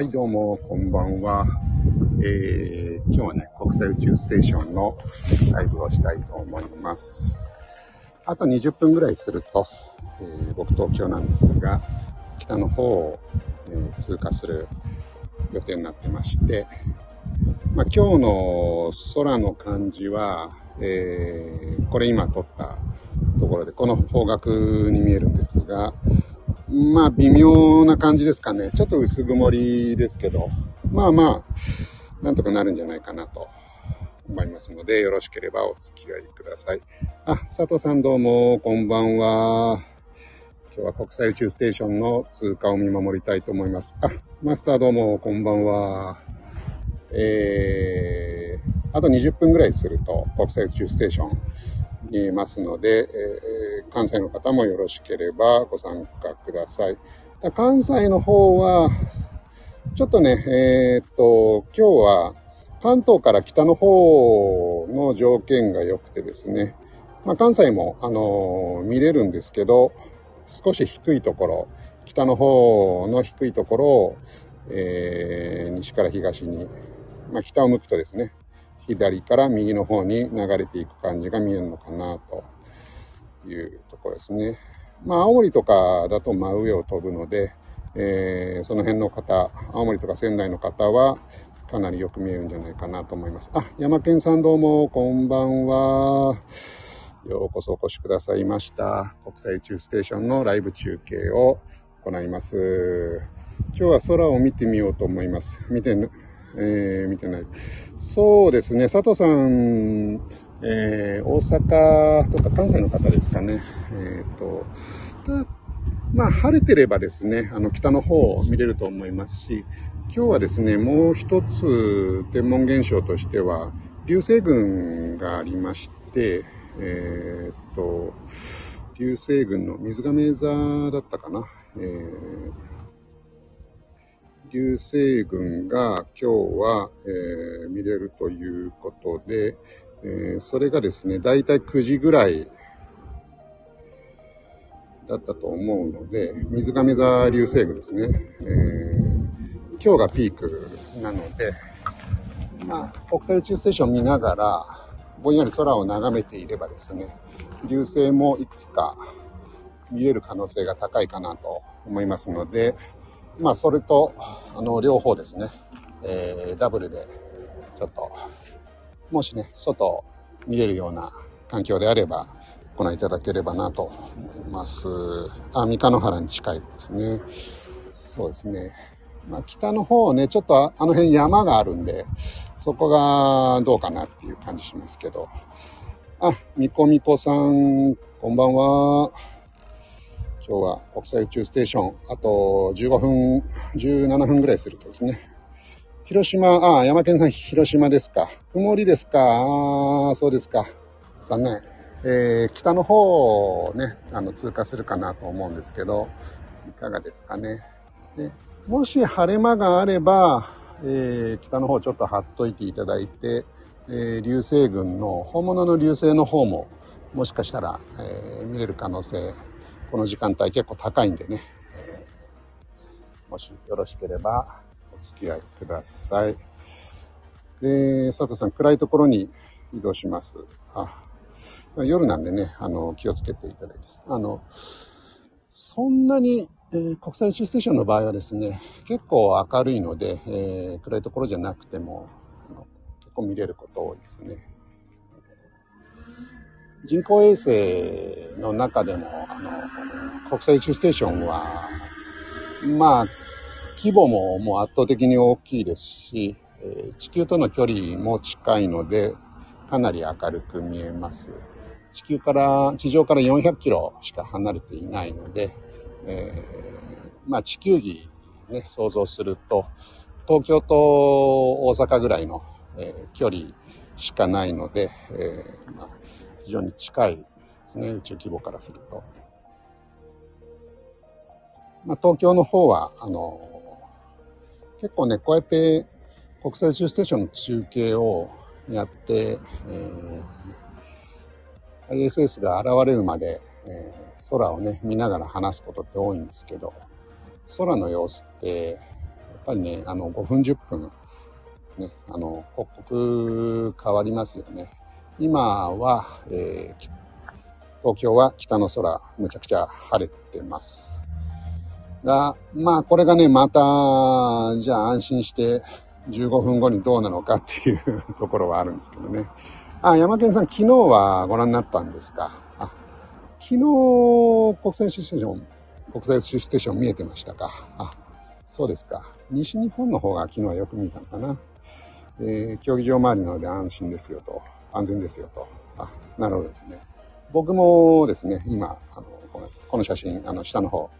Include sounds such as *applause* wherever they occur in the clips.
はい、どうも、こんばんは。えー、今日はね、国際宇宙ステーションのライブをしたいと思います。あと20分ぐらいすると、えー、僕東京なんですが、北の方を、えー、通過する予定になってまして、まあ、今日の空の感じは、えー、これ今撮ったところで、この方角に見えるんですが、まあ、微妙な感じですかね。ちょっと薄曇りですけど、まあまあ、なんとかなるんじゃないかなと思いますので、よろしければお付き合いください。あ、佐藤さんどうも、こんばんは。今日は国際宇宙ステーションの通過を見守りたいと思います。あ、マスターどうも、こんばんは。えー、あと20分ぐらいすると国際宇宙ステーション見えますので、えー、関西の方もよろしければご参加ください。関西の方は、ちょっとね、えー、っと、今日は関東から北の方の条件が良くてですね、まあ、関西も、あのー、見れるんですけど、少し低いところ、北の方の低いところを、えー、西から東に、まあ、北を向くとですね、左から右の方に流れていく感じが見えるのかなというところですね。まあ、青森とかだと真上を飛ぶので、えー、その辺の方、青森とか仙台の方は、かなりよく見えるんじゃないかなと思います。あ、山健さんどうも、こんばんは。ようこそお越しくださいました。国際宇宙ステーションのライブ中継を行います。今日は空を見てみようと思います。見て、えー、見てない。そうですね、佐藤さん、えー、大阪とか関西の方ですかね。えっ、と、まあ、晴れてればですね、あの、北の方を見れると思いますし、今日はですね、もう一つ天文現象としては、流星群がありまして、えっ、と、流星群の水亀座だったかな。えー流星群が今日は、えー、見れるということで、えー、それがですね、だいたい9時ぐらいだったと思うので、水亀座流星群ですね。えー、今日がピークなので、まあ、国際宇宙ステーション見ながら、ぼんやり空を眺めていればですね、流星もいくつか見れる可能性が高いかなと思いますので、まあ、それと、あの、両方ですね、えー、ダブルで、ちょっと、もしね、外見れるような環境であれば、ご覧いただければなと思います。あ、三日野原に近いですね。そうですね。まあ、北の方ね、ちょっとあの辺山があるんで、そこがどうかなっていう感じしますけど。あ、みこみこさん、こんばんは。今日は国際宇宙ステーション、あと15分、17分ぐらいするとですね。広島、ああ、山県さん、広島ですか。曇りですか。ああ、そうですか。残念。えー、北の方をね、あの、通過するかなと思うんですけど、いかがですかね。でもし晴れ間があれば、えー、北の方ちょっと貼っといていただいて、えー、流星群の、本物の流星の方も、もしかしたら、えー、見れる可能性この時間帯結構高いんでね、えー、もしよろしければお付き合いください。で、佐藤さん、暗いところに移動します。あ夜なんでね、あの、気をつけていただいて。あの、そんなに、えー、国際宇宙ステーションの場合はですね、結構明るいので、えー、暗いところじゃなくても、結構見れること多いですね。人工衛星の中でも、あの、国際宇宙ステーションは、まあ、規模ももう圧倒的に大きいですし、地球との距離も近いので、かなり明るく見えます。地球から、地上から400キロしか離れていないので、えー、まあ地球儀ね、想像すると、東京と大阪ぐらいの、えー、距離しかないので、えーまあ常に近いですね、宇宙規模からすると。まあ、東京の方は、あの、結構ね、こうやって国際宇宙ステーションの中継をやって、えー、ISS が現れるまで、えー、空をね、見ながら話すことって多いんですけど、空の様子って、やっぱりね、あの、5分10分、ね、あの、刻々変わりますよね。今は、えー、東京は北の空、むちゃくちゃ晴れてます。が、まあ、これがね、また、じゃあ安心して15分後にどうなのかっていうところはあるんですけどね。あ、山県さん、昨日はご覧になったんですか？あ、昨日、国際宇宙ステーション、国際宇宙ステーション見えてましたか？あ、そうですか。西日本の方が昨日はよく見えたのかな。えー、競技場周りなので安心ですよと、安全ですよと。あ、なるほどですね。僕もですね、今、あの、このこの写真、あの、下の方、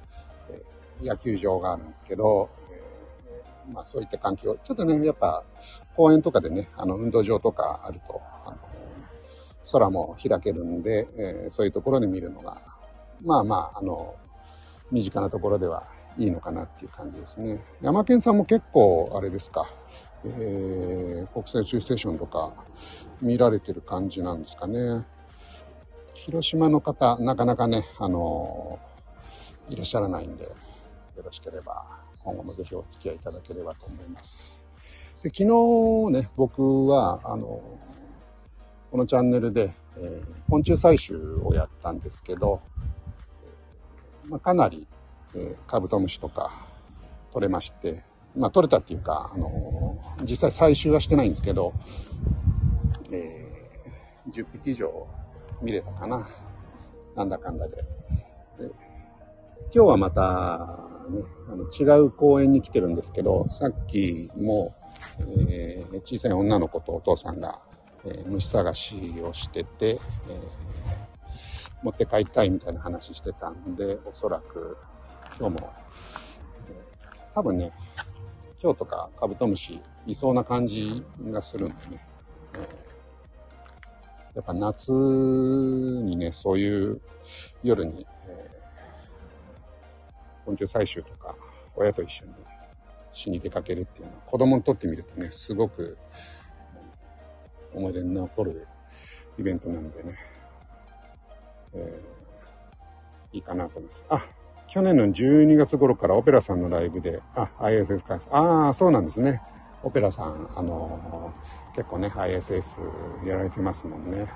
えー、野球場があるんですけど、えー、まあそういった環境、ちょっとね、やっぱ公園とかでね、あの、運動場とかあると、あの、空も開けるんで、えー、そういうところで見るのが、まあまあ、あの、身近なところではいいのかなっていう感じですね。山県さんも結構、あれですか、えー、国際宇宙ステーションとか見られてる感じなんですかね。広島の方、なかなかね、あのー、いらっしゃらないんで、よろしければ今後もぜひお付き合いいただければと思います。で昨日ね、僕は、あのこのチャンネルで、えー、昆虫採集をやったんですけど、まあ、かなり、えー、カブトムシとか取れまして、まあ、取れたっていうか、あのー、実際採集はしてないんですけど、えー、10匹以上見れたかな。なんだかんだで。で今日はまた、ね、あの違う公園に来てるんですけど、さっきも、えー、小さい女の子とお父さんが、えー、虫探しをしてて、えー、持って帰りたいみたいな話してたんで、おそらく今日も、えー、多分ね、蝶とかカブトムシいそうな感じがするんでね。やっぱ夏にね、そういう夜に、えー、昆虫採集とか親と一緒にしに出かけるっていうのは子供にとってみるとね、すごく思い出に残るイベントなんでね、えー、いいかなと思います。あ、去年の12月頃からオペラさんのライブで、あ、ISS 開発。ああ、そうなんですね。オペラさん、あのー、結構ね、ISS やられてますもんね。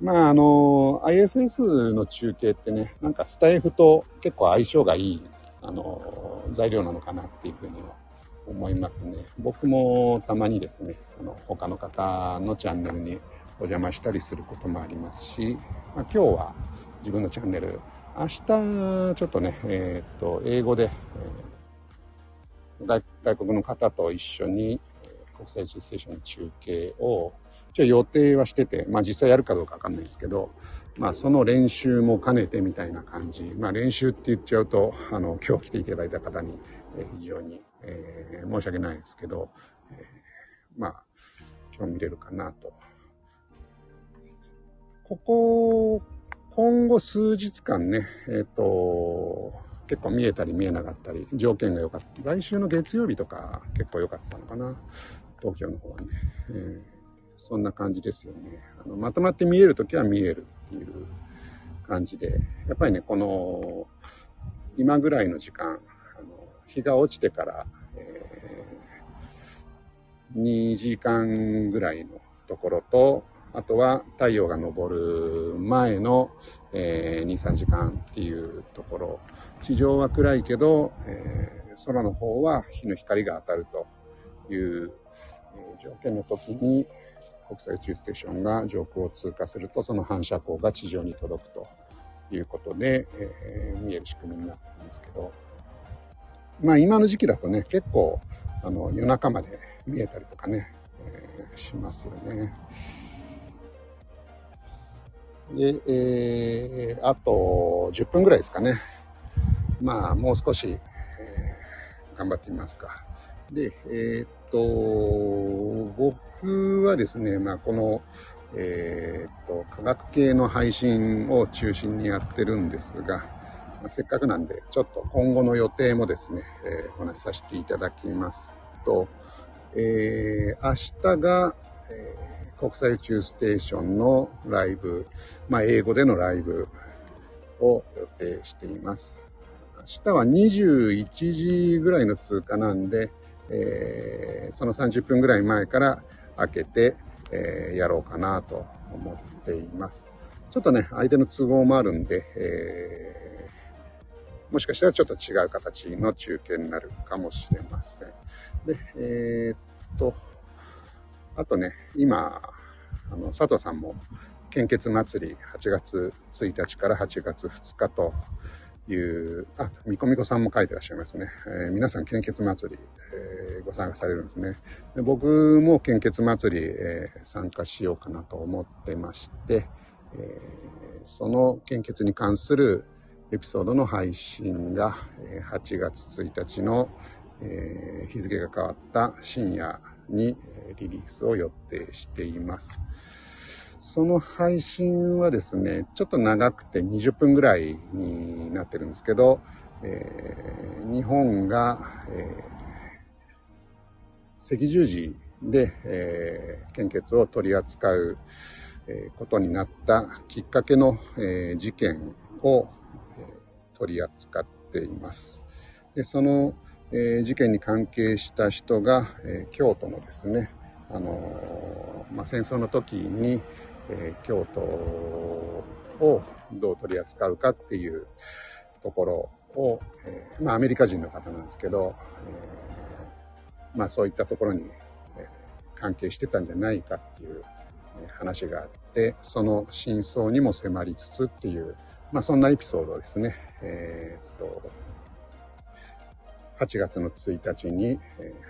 まあ、あのー、ISS の中継ってね、なんかスタイフと結構相性がいい、あのー、材料なのかなっていうふうには思いますね。僕もたまにですね、あの、他の方のチャンネルにお邪魔したりすることもありますし、まあ、今日は自分のチャンネル明日、ちょっとね、えー、っと、英語で、えー、外国の方と一緒に、国際宇宙ステーションの中継を、一応予定はしてて、まあ実際やるかどうかわかんないですけど、まあその練習も兼ねてみたいな感じ。まあ練習って言っちゃうと、あの、今日来ていただいた方に、えー、非常に、えー、申し訳ないですけど、えー、まあ、今日見れるかなと。ここ今後数日間ね、えっ、と、結構見えたり見えなかったり、条件が良かった。来週の月曜日とか結構良かったのかな。東京の方はね。えー、そんな感じですよね。あのまとまって見えるときは見えるっていう感じで、やっぱりね、この、今ぐらいの時間、あの日が落ちてから、えー、2時間ぐらいのところと、あとは太陽が昇る前の、えー、2、3時間っていうところ。地上は暗いけど、えー、空の方は日の光が当たるという、えー、条件の時に国際宇宙ステーションが上空を通過するとその反射光が地上に届くということで、えー、見える仕組みになってるんですけど、まあ今の時期だとね、結構あの夜中まで見えたりとかね、えー、しますよね。で、えー、あと10分ぐらいですかね。まあ、もう少し、えー、頑張ってみますか。で、えー、っと、僕はですね、まあ、この、えー、っと、科学系の配信を中心にやってるんですが、まあ、せっかくなんで、ちょっと今後の予定もですね、えー、お話しさせていただきますと、えー、明日が、えー国際宇宙ステーションのライブ、まあ、英語でのライブを予定しています。明日は21時ぐらいの通過なんで、えー、その30分ぐらい前から開けて、えー、やろうかなと思っています。ちょっとね、相手の都合もあるんで、えー、もしかしたらちょっと違う形の中継になるかもしれません。で、えー、っと、あとね、今、あの、佐藤さんも、献血祭り8月1日から8月2日という、あ、みこみこさんも書いてらっしゃいますね。えー、皆さん献血祭り、えー、ご参加されるんですね。で僕も献血祭り、えー、参加しようかなと思ってまして、えその献血に関するエピソードの配信が8月1日の、え日付が変わった深夜にリリースを予定しています。その配信はですね、ちょっと長くて20分ぐらいになってるんですけど、えー、日本が、えー、赤十字で、えー、献血を取り扱う、え、ことになったきっかけの、え、事件を、え、取り扱っています。でその、え、事件に関係した人が、え、京都のですね、あの、まあ、戦争の時に、え、京都をどう取り扱うかっていうところを、え、まあアメリカ人の方なんですけど、え、まあそういったところに、え、関係してたんじゃないかっていう話があって、その真相にも迫りつつっていう、まあそんなエピソードですね。えー、っと、8月の1日に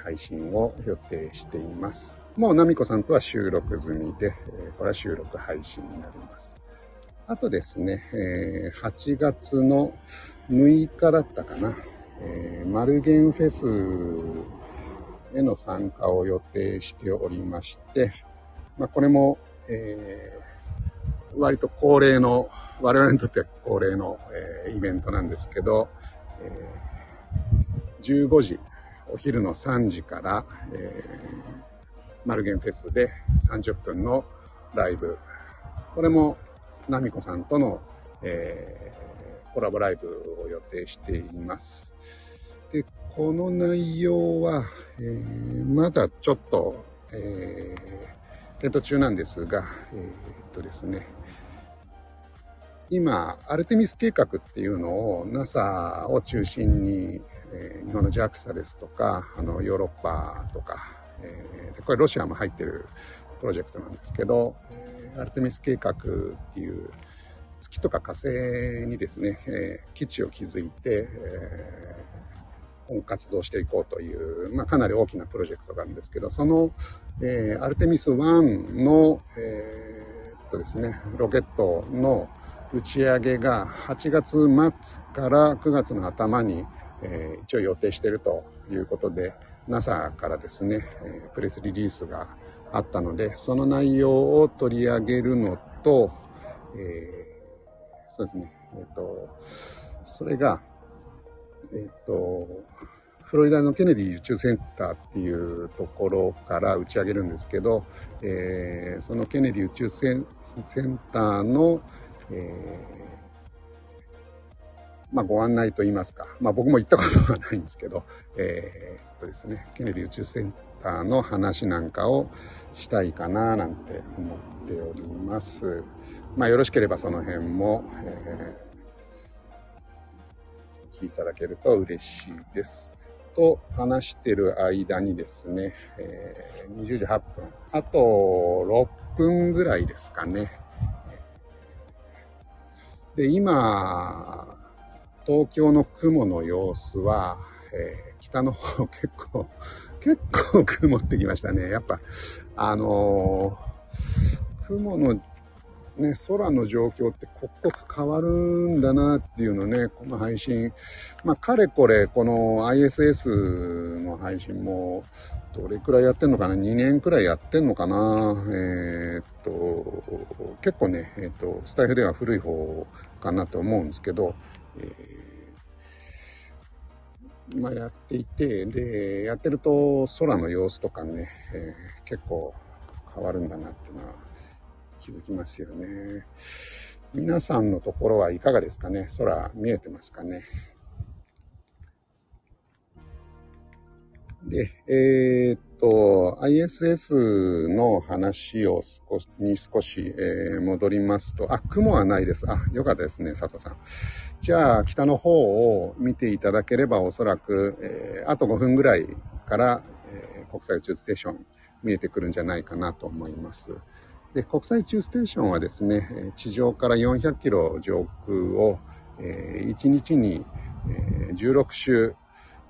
配信を予定しています。もうナミコさんとは収録済みで、これは収録配信になります。あとですね、8月の6日だったかな、マルゲンフェスへの参加を予定しておりまして、まあ、これも、えー、割と恒例の、我々にとっては恒例の、えー、イベントなんですけど、え15時、お昼の3時から、えー、マルゲンフェスで30分のライブ。これも、ナミコさんとの、えー、コラボライブを予定しています。で、この内容は、えー、まだちょっと、えー、検討中なんですが、えー、っとですね、今、アルテミス計画っていうのを NASA を中心にえ、日本の JAXA ですとか、あの、ヨーロッパとか、え、これロシアも入ってるプロジェクトなんですけど、え、アルテミス計画っていう月とか火星にですね、え、基地を築いて、えー、活動していこうという、まあ、かなり大きなプロジェクトがあるんですけど、その、え、アルテミス1の、えー、っとですね、ロケットの打ち上げが8月末から9月の頭にえー、一応予定しているということで、NASA からですね、え、プレスリリースがあったので、その内容を取り上げるのと、えー、そうですね、えっ、ー、と、それが、えっ、ー、と、フロリダのケネディ宇宙センターっていうところから打ち上げるんですけど、え、そのケネディ宇宙センターの、えーまあ、ご案内といいますか、まあ、僕も行ったことはないんですけど、えー、っとですね、ケネディ宇宙センターの話なんかをしたいかななんて思っております。まあ、よろしければその辺も、えー、聞いただけると嬉しいです。と話してる間にですね、えー、20時8分、あと6分ぐらいですかね。で、今、東京の雲の様子は、えー、北の方 *laughs* 結構、結構曇ってきましたね。やっぱ、あのー、雲のね、空の状況って刻々変わるんだなっていうのね、この配信。まあ、かれこれ、この ISS の配信も、どれくらいやってんのかな ?2 年くらいやってんのかな？えー、っと、結構ね、えー、っと、スタイフでは古い方かなと思うんですけど、えー、まあ、やっていて、で、やってると空の様子とかね、えー、結構変わるんだなっていうのは気づきますよね。皆さんのところはいかがですかね？空見えてますかね？で、えー、っと、ISS の話を少しに少し、えー、戻りますと、あ、雲はないです。あ、よかったですね、佐藤さん。じゃあ、北の方を見ていただければ、おそらく、えー、あと5分ぐらいから、えー、国際宇宙ステーション見えてくるんじゃないかなと思います。で、国際宇宙ステーションはですね、地上から400キロ上空を、えー、1日に、えー、16周、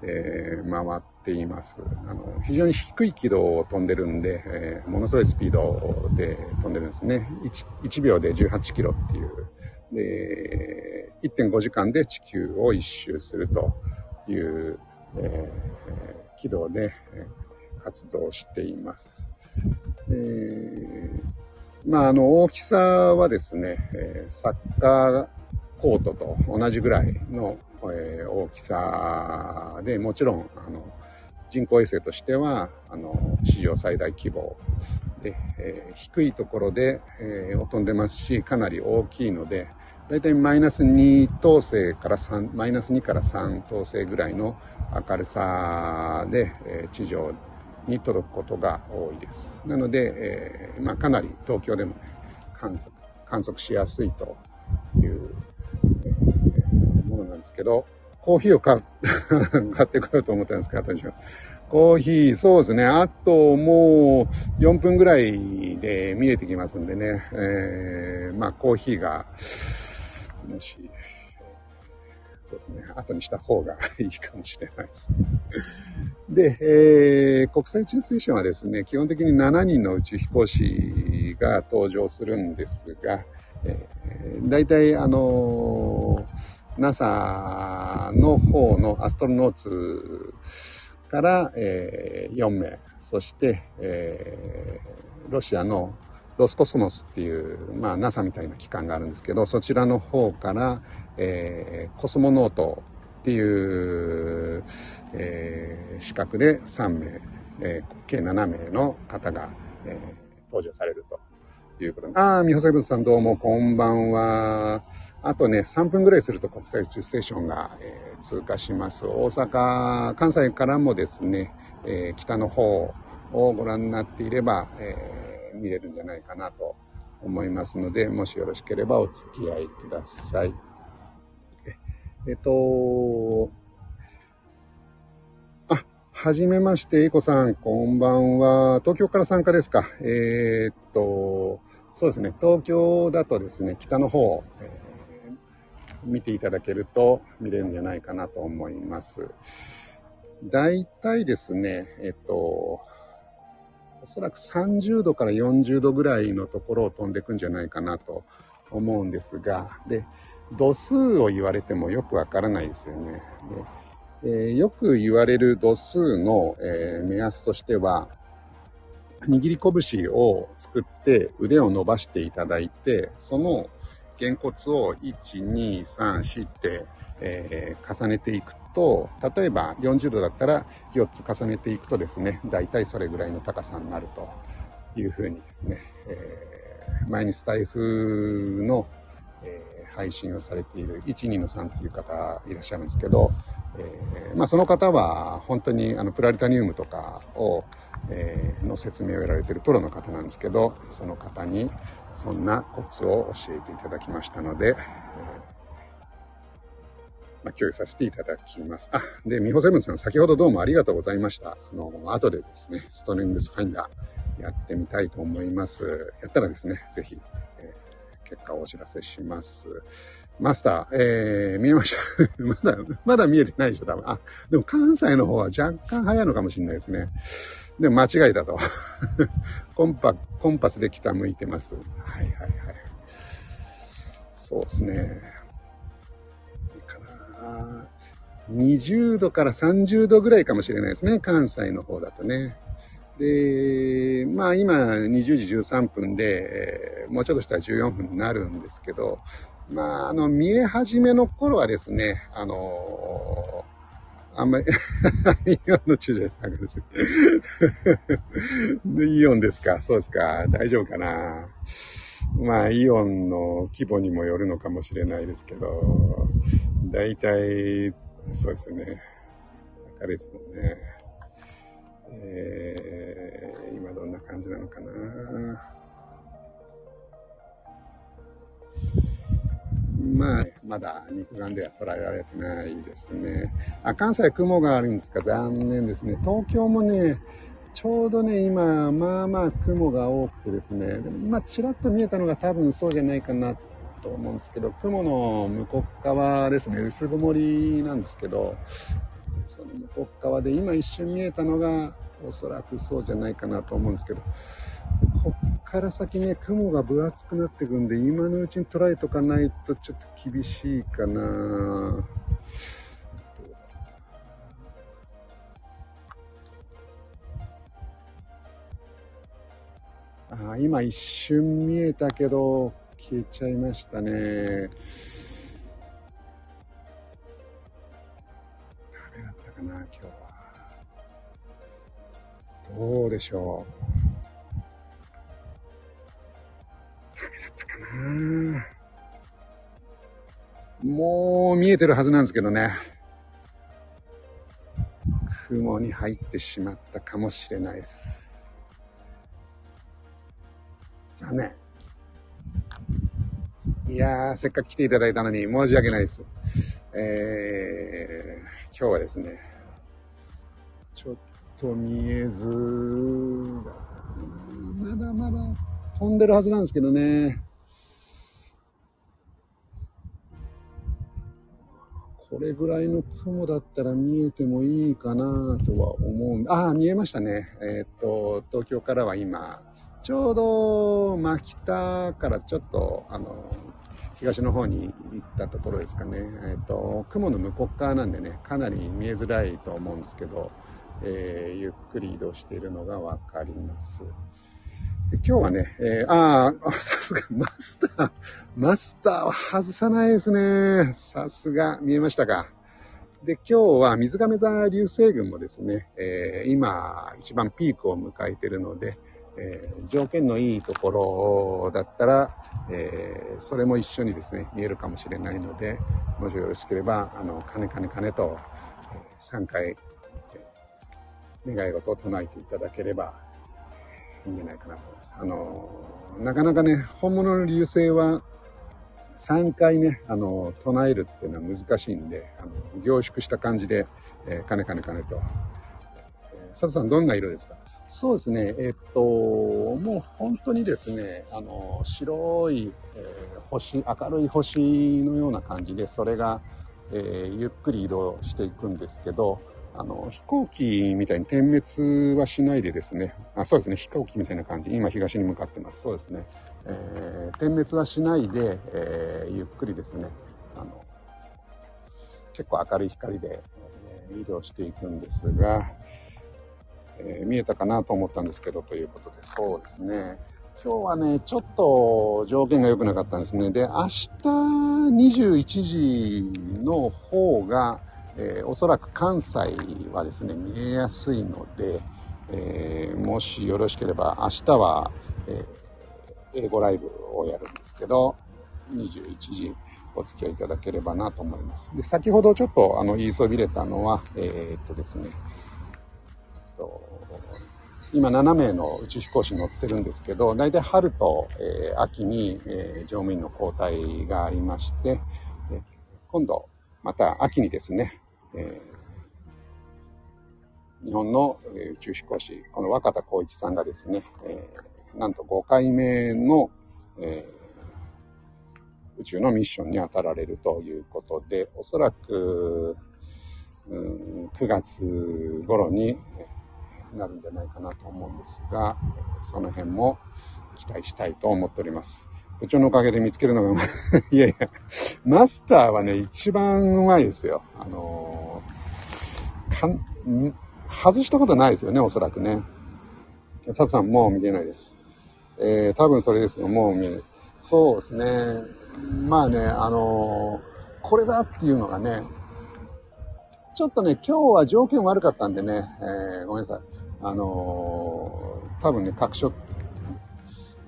えー、回ってています。あの、非常に低い軌道を飛んでるんで、えー、ものすごいスピードで飛んでるんですね。1, 1秒で18キロっていう。で、1.5時間で地球を一周するという、えー、軌道で活動しています。えー、まあ、あの、大きさはですね、サッカーコートと同じぐらいのえー、大きさで、もちろん、あの、人工衛星としては、あの、史上最大規模で、えー、低いところで、えー、飛んでますし、かなり大きいので、だいたいマイナス2等星から3、マイナス2から3等星ぐらいの明るさで、えー、地上に届くことが多いです。なので、えー、まあ、かなり東京でもね、観測、観測しやすいというえー、ものなんですけど、コーヒーを買 *laughs* 買ってこようと思ったんですけど、私は。コーヒー、そうですね。あともう4分ぐらいで見えてきますんでね。えー、まあコーヒーが、もし、そうですね。後にした方がいいかもしれないです。で、えー、国際宇宙ステーションはですね、基本的に7人の宇宙飛行士が登場するんですが、えー、大体あのー NASA の方の astronauts から、えー、4名、そして、えー、ロシアのロスコスモスっていう、まあ NASA みたいな機関があるんですけど、そちらの方から、えー、 cosmonaut っていう、えー、資格で3名、えー、計7名の方が、えー、登場されるということ。ああ、ミホセブンさんどうもこんばんは。あとね、3分ぐらいすると国際宇宙ステーションが、えー、通過します。大阪、関西からもですね、えー、北の方をご覧になっていれば、えー、見れるんじゃないかなと思いますので、もしよろしければお付き合いください。えっと、あ、はじめまして、いこさん、こんばんは。東京から参加ですか？えー、っと、そうですね、東京だとですね、北の方、え見ていただけると見れるんじゃないかなと思います。大体ですね、えっと、おそらく30度から40度ぐらいのところを飛んでいくんじゃないかなと思うんですが、で、度数を言われてもよくわからないですよね。でえー、よく言われる度数の、えー、目安としては、握り拳を作って腕を伸ばしていただいて、そのげ骨を1、2、3、4って、えー、重ねていくと、例えば40度だったら4つ重ねていくとですね、大体それぐらいの高さになるというふうにですね、えー、前にスタイフの、えー、配信をされている12の3っていう方いらっしゃるんですけど、えー、まあその方は本当にあのプラリタニウムとかを、えー、の説明を得られているプロの方なんですけど、その方に、そんなコツを教えていただきましたので、えー、まあ、共有させていただきます。あ、で、ミホセブンさん、先ほどどうもありがとうございました。あの、後でですね、ストレングスファインダーやってみたいと思います。やったらですね、ぜひ、えー、結果をお知らせします。マスター、えー、見えました？*laughs* まだ、まだ見えてないでしょ、多分。あ、でも関西の方は若干早いのかもしれないですね。でも間違いだと。*laughs* コンパ、コンパスで北向いてます。はいはいはい。そうですね。いいかな。20度から30度ぐらいかもしれないですね。関西の方だとね。で、まあ今20時13分で、もうちょっとしたら14分になるんですけど、まああの見え始めの頃はですね、あのあんまり *laughs* イオンの駐車場です。イオンですか？そうですか大丈夫かな？まあ、イオンの規模にもよるのかもしれないですけど、大体、そうですよね。明るいですもんね。えー、今どんな感じなのかな？まあ、まだ肉眼では捉えられてないですね。あ、関西雲があるんですか？残念ですね。東京もね、ちょうどね、今、まあまあ雲が多くてですね、でも今ちらっと見えたのが多分そうじゃないかなと思うんですけど、雲の向こう側ですね、薄曇りなんですけど、その向こう側で今一瞬見えたのがおそらくそうじゃないかなと思うんですけど、から先ね、雲が分厚くなっていくんで、今のうちに捉えとかないとちょっと厳しいかなあ今一瞬見えたけど消えちゃいましたね。ダメだったかな、今日は。どうでしょう。な。もう見えてるはずなんですけどね。雲に入ってしまったかもしれないです。残念。いやー、せっかく来ていただいたのに申し訳ないです。えー、今日はですね、ちょっと見えずまだまだ飛んでるはずなんですけどね。これぐらいの雲だったら見えてもいいかなとは思う。ああ、見えましたね。えー、っと、東京からは今、ちょうど、まあ、北からちょっと、あの、東の方に行ったところですかね。えっ、と、雲の向こう側なんでね、かなり見えづらいと思うんですけど、えー、ゆっくり移動しているのがわかります。今日はね、えー、ああ、さすが、マスター、マスターは外さないですね。さすが、見えましたか。で、今日は水亀座流星群もですね、えー、今、一番ピークを迎えているので、えー、条件のいいところだったら、えー、それも一緒にですね、見えるかもしれないので、もしよろしければ、あの、かねかねかねと、え、3回、願い事を唱えていただければいいんじゃないかなと思います。あの、なかなかね、本物の流星は3回ね、あの、唱えるっていうのは難しいんで、あの、凝縮した感じで、えー、かねかねかねと。えー、佐藤さんどんな色ですか？そうですね。えっと、もう本当にですね、あの、白い、えー、星、明るい星のような感じで、それが、えー、ゆっくり移動していくんですけど、あの、飛行機みたいに点滅はしないでですね、あ、そうですね、飛行機みたいな感じ。今東に向かってます。そうですね。えー、点滅はしないで、えー、ゆっくりですね、あの、結構明るい光で、えー、移動していくんですが、え、見えたかなと思ったんですけど、ということで、そうですね。今日はね、ちょっと条件が良くなかったんですね。で、明日21時の方が、え、おそらく関西はですね、見えやすいので、え、もしよろしければ明日は、えー、英語ライブをやるんですけど、21時お付き合いいただければなと思います。で、先ほどちょっとあの言いそびれたのは、えー、っとですね、今7名の宇宙飛行士乗ってるんですけど、大体春と、えー、秋に、えー、乗務員の交代がありまして、え、今度、また秋にですね、えー、日本の宇宙飛行士、この若田光一さんがですね、えー、なんと5回目の、えー、宇宙のミッションに当たられるということで、おそらく、うん、9月頃に、なるんじゃないかなと思うんですが、その辺も期待したいと思っております。部長のおかげで見つけるのがい。*laughs* いやいや、マスターはね、一番うまいですよ。あのー、かん、外したことないですよね、おそらくね。佐藤さん、もう見えないです。えー、多分それですよ、もう見えないです。そうですね。まあね、あのー、これだっていうのがね、ちょっとね、今日は条件悪かったんでね、えー、ごめんなさい。あのー、多分ね、確証、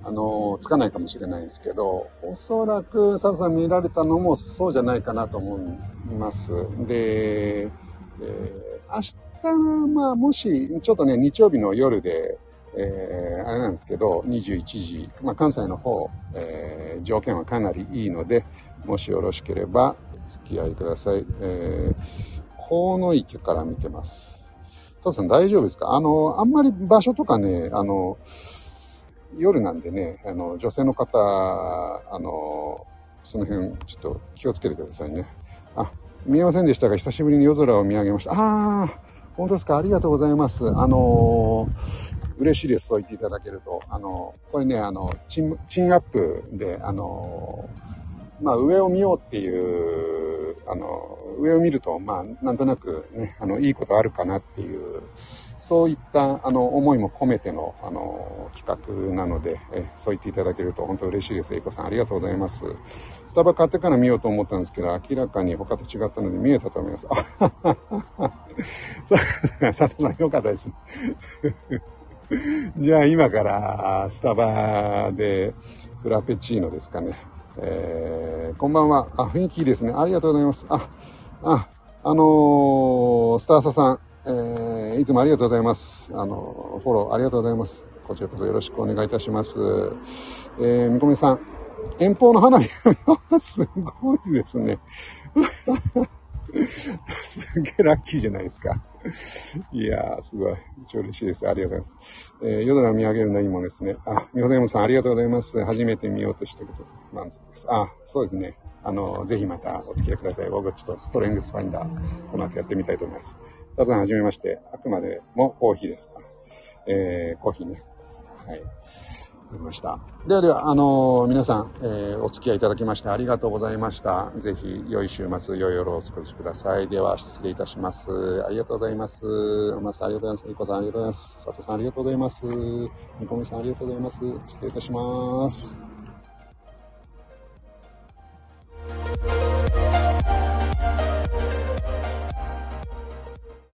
あのー、つかないかもしれないんですけど、おそらく佐藤さん見られたのもそうじゃないかなと思います。で、えー、明日、まあ、もし、ちょっとね、日曜日の夜で、えー、あれなんですけど、21時、まあ、関西の方、えー、条件はかなりいいので、もしよろしければ、お付き合いください。えー、河野池から見てます。そうさん大丈夫ですか？あの、あんまり場所とかね、あの、夜なんでね、あの、女性の方、あの、その辺、ちょっと気をつけてくださいね。あ、見えませんでしたが、久しぶりに夜空を見上げました。ああ、本当ですか？ありがとうございます。あのー、嬉しいです。そう言っていただけると。あの、これね、あの、チン、チンアップで、あの、まあ、上を見ようっていう、あの、上を見ると、まあ、なんとなくね、あの、いいことあるかなっていう、そういった、あの、思いも込めての、あの、企画なので、えそう言っていただけると本当嬉しいです。えいこさん、ありがとうございます。スタバ買ってから見ようと思ったんですけど、明らかに他と違ったので見えたと思います。佐藤さん、よかったです。*laughs* じゃあ、今から、スタバで、フラペチーノですかね。えー、こんばんは。あ、雰囲気いいですね。ありがとうございます。あ、あ、あのー、スターサさん、えー、いつもありがとうございます。あの、フォローありがとうございます。こちらこそよろしくお願いいたします。えー、みこみさん、遠方の花火すごいですね。すげえラッキーじゃないですか。いやー、すごい。超嬉しいです。ありがとうございます。えー、夜空見上げるのいいもですね。あ、みほざいまさん、ありがとうございます。初めて見ようとしてること満足です。あ、そうですね。あの、ぜひまたお付き合いください。僕ちょっとストレングスファインダー、この後やってみたいと思います。ささんはじめまして。あくまでもコーヒーです。えー、コーヒーね。はい。おりました。ではでは、あのー、皆さん、えー、お付き合いいただきましてありがとうございました。ぜひ、良い週末、良い夜をお過ごしください。では、失礼いたします。ありがとうございます。おまさん、ありがとうございます。いこさん、ありがとうございます。佐藤さん、ありがとうございます。みこみさん、ありがとうございます。失礼いたします。